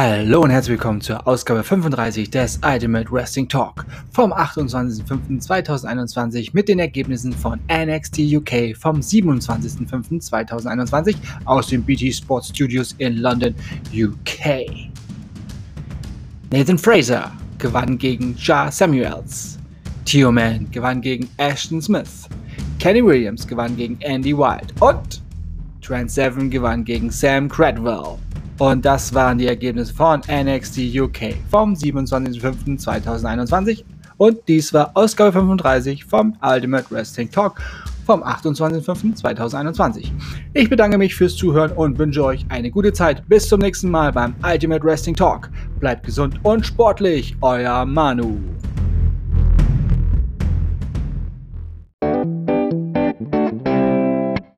Hallo und herzlich willkommen zur Ausgabe 35 des Ultimate Wrestling Talk vom 28.05.2021 mit den Ergebnissen von NXT UK vom 27.05.2021 aus den BT Sports Studios in London, UK. Nathan Fraser gewann gegen Ja Samuels. Tio Man gewann gegen Ashton Smith. Kenny Williams gewann gegen Andy Wild und Trent Seven gewann gegen Sam Cradwell. Und das waren die Ergebnisse von NXT UK vom 27.05.2021. Und dies war Ausgabe 35 vom Ultimate Wrestling Talk vom 28.05.2021. Ich bedanke mich fürs Zuhören und wünsche euch eine gute Zeit. Bis zum nächsten Mal beim Ultimate Wrestling Talk. Bleibt gesund und sportlich, euer Manu.